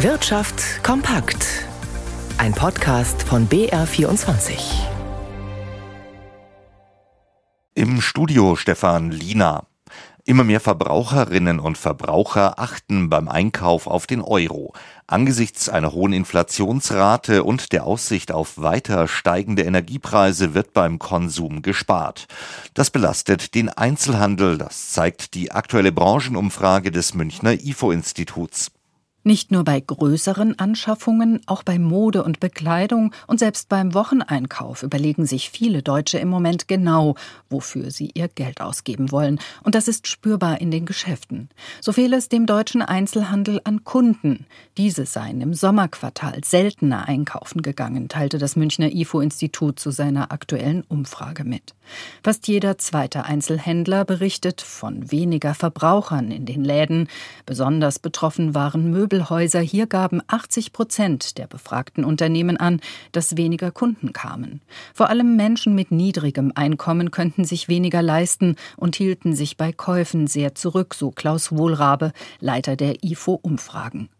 Wirtschaft kompakt. Ein Podcast von BR24. Im Studio Stefan Lina. Immer mehr Verbraucherinnen und Verbraucher achten beim Einkauf auf den Euro. Angesichts einer hohen Inflationsrate und der Aussicht auf weiter steigende Energiepreise wird beim Konsum gespart. Das belastet den Einzelhandel, das zeigt die aktuelle Branchenumfrage des Münchner IFO-Instituts. Nicht nur bei größeren Anschaffungen, auch bei Mode und Bekleidung und selbst beim Wocheneinkauf überlegen sich viele Deutsche im Moment genau, wofür sie ihr Geld ausgeben wollen. Und das ist spürbar in den Geschäften. So fehle es dem deutschen Einzelhandel an Kunden. Diese seien im Sommerquartal seltener einkaufen gegangen, teilte das Münchner IFO-Institut zu seiner aktuellen Umfrage mit. Fast jeder zweite Einzelhändler berichtet von weniger Verbrauchern in den Läden. Besonders betroffen waren Möbel Möbelhäuser. Hier gaben 80 Prozent der befragten Unternehmen an, dass weniger Kunden kamen. Vor allem Menschen mit niedrigem Einkommen könnten sich weniger leisten und hielten sich bei Käufen sehr zurück, so Klaus Wohlrabe, Leiter der IFO-Umfragen.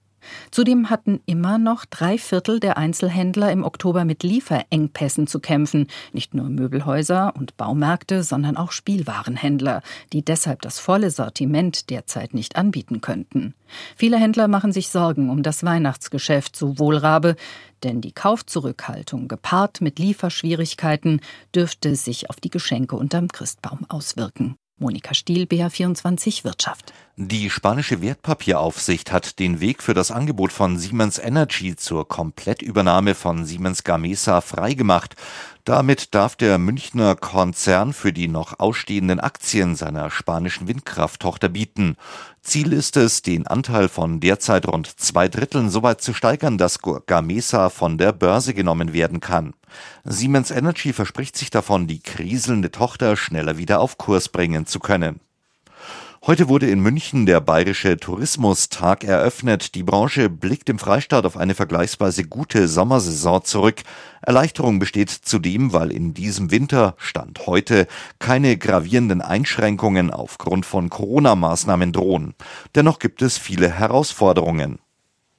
Zudem hatten immer noch drei Viertel der Einzelhändler im Oktober mit Lieferengpässen zu kämpfen. Nicht nur Möbelhäuser und Baumärkte, sondern auch Spielwarenhändler, die deshalb das volle Sortiment derzeit nicht anbieten könnten. Viele Händler machen sich Sorgen um das Weihnachtsgeschäft, so Wohlrabe, denn die Kaufzurückhaltung gepaart mit Lieferschwierigkeiten dürfte sich auf die Geschenke unterm Christbaum auswirken. Monika Stiel, BR24 Wirtschaft. Die spanische Wertpapieraufsicht hat den Weg für das Angebot von Siemens Energy zur Komplettübernahme von Siemens Gamesa freigemacht. Damit darf der Münchner Konzern für die noch ausstehenden Aktien seiner spanischen Windkrafttochter bieten. Ziel ist es, den Anteil von derzeit rund zwei Dritteln so weit zu steigern, dass Gamesa von der Börse genommen werden kann. Siemens Energy verspricht sich davon, die kriselnde Tochter schneller wieder auf Kurs bringen zu können. Heute wurde in München der Bayerische Tourismustag eröffnet. Die Branche blickt im Freistaat auf eine vergleichsweise gute Sommersaison zurück. Erleichterung besteht zudem, weil in diesem Winter, Stand heute, keine gravierenden Einschränkungen aufgrund von Corona-Maßnahmen drohen. Dennoch gibt es viele Herausforderungen.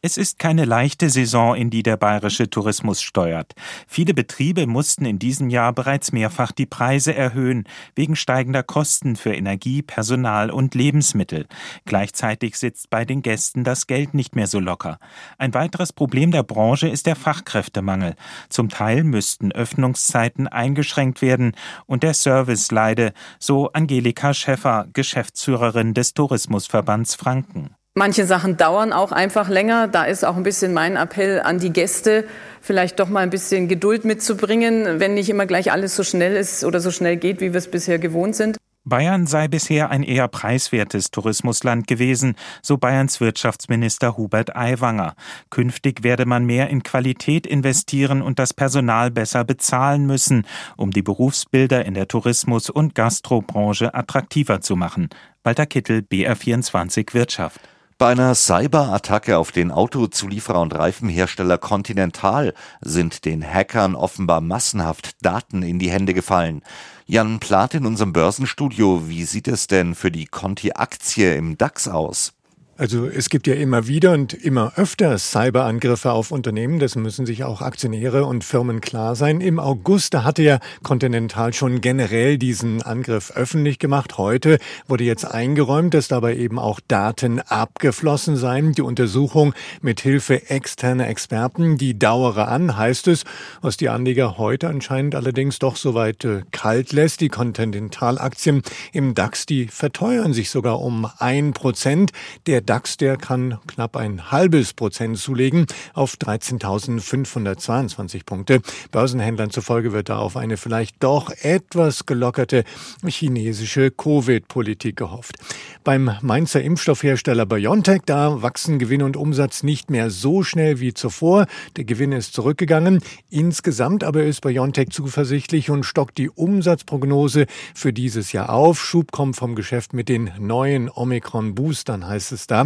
Es ist keine leichte Saison, in die der bayerische Tourismus steuert. Viele Betriebe mussten in diesem Jahr bereits mehrfach die Preise erhöhen, wegen steigender Kosten für Energie, Personal und Lebensmittel. Gleichzeitig sitzt bei den Gästen das Geld nicht mehr so locker. Ein weiteres Problem der Branche ist der Fachkräftemangel. Zum Teil müssten Öffnungszeiten eingeschränkt werden und der Service leide, so Angelika Schäffer, Geschäftsführerin des Tourismusverbands Franken. Manche Sachen dauern auch einfach länger. Da ist auch ein bisschen mein Appell an die Gäste, vielleicht doch mal ein bisschen Geduld mitzubringen, wenn nicht immer gleich alles so schnell ist oder so schnell geht, wie wir es bisher gewohnt sind. Bayern sei bisher ein eher preiswertes Tourismusland gewesen, so Bayerns Wirtschaftsminister Hubert Aiwanger. Künftig werde man mehr in Qualität investieren und das Personal besser bezahlen müssen, um die Berufsbilder in der Tourismus- und Gastrobranche attraktiver zu machen. Walter Kittel, BR24 Wirtschaft. Bei einer Cyberattacke auf den Autozulieferer und Reifenhersteller Continental sind den Hackern offenbar massenhaft Daten in die Hände gefallen. Jan Plath in unserem Börsenstudio, wie sieht es denn für die Conti-Aktie im DAX aus? Also es gibt ja immer wieder und immer öfter Cyberangriffe auf Unternehmen. Das müssen sich auch Aktionäre und Firmen klar sein. Im August, da hatte ja Continental schon generell diesen Angriff öffentlich gemacht. Heute wurde jetzt eingeräumt, dass dabei eben auch Daten abgeflossen seien. Die Untersuchung mit Hilfe externer Experten, die dauere an, heißt es, was die Anleger heute anscheinend allerdings doch soweit äh, kalt lässt. Die Continental-Aktien im DAX, die verteuern sich sogar um ein Prozent. Der DAX, der kann knapp ein halbes Prozent zulegen auf 13.522 Punkte. Börsenhändlern zufolge wird da auf eine vielleicht doch etwas gelockerte chinesische Covid-Politik gehofft. Beim Mainzer Impfstoffhersteller BioNTech, da wachsen Gewinn und Umsatz nicht mehr so schnell wie zuvor. Der Gewinn ist zurückgegangen. Insgesamt aber ist BioNTech zuversichtlich und stockt die Umsatzprognose für dieses Jahr auf. Schub kommt vom Geschäft mit den neuen Omikron-Boostern, heißt es da.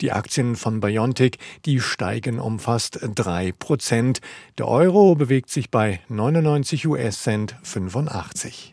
Die Aktien von Biontech, die steigen um fast drei Prozent. Der Euro bewegt sich bei 99 US-Cent 85.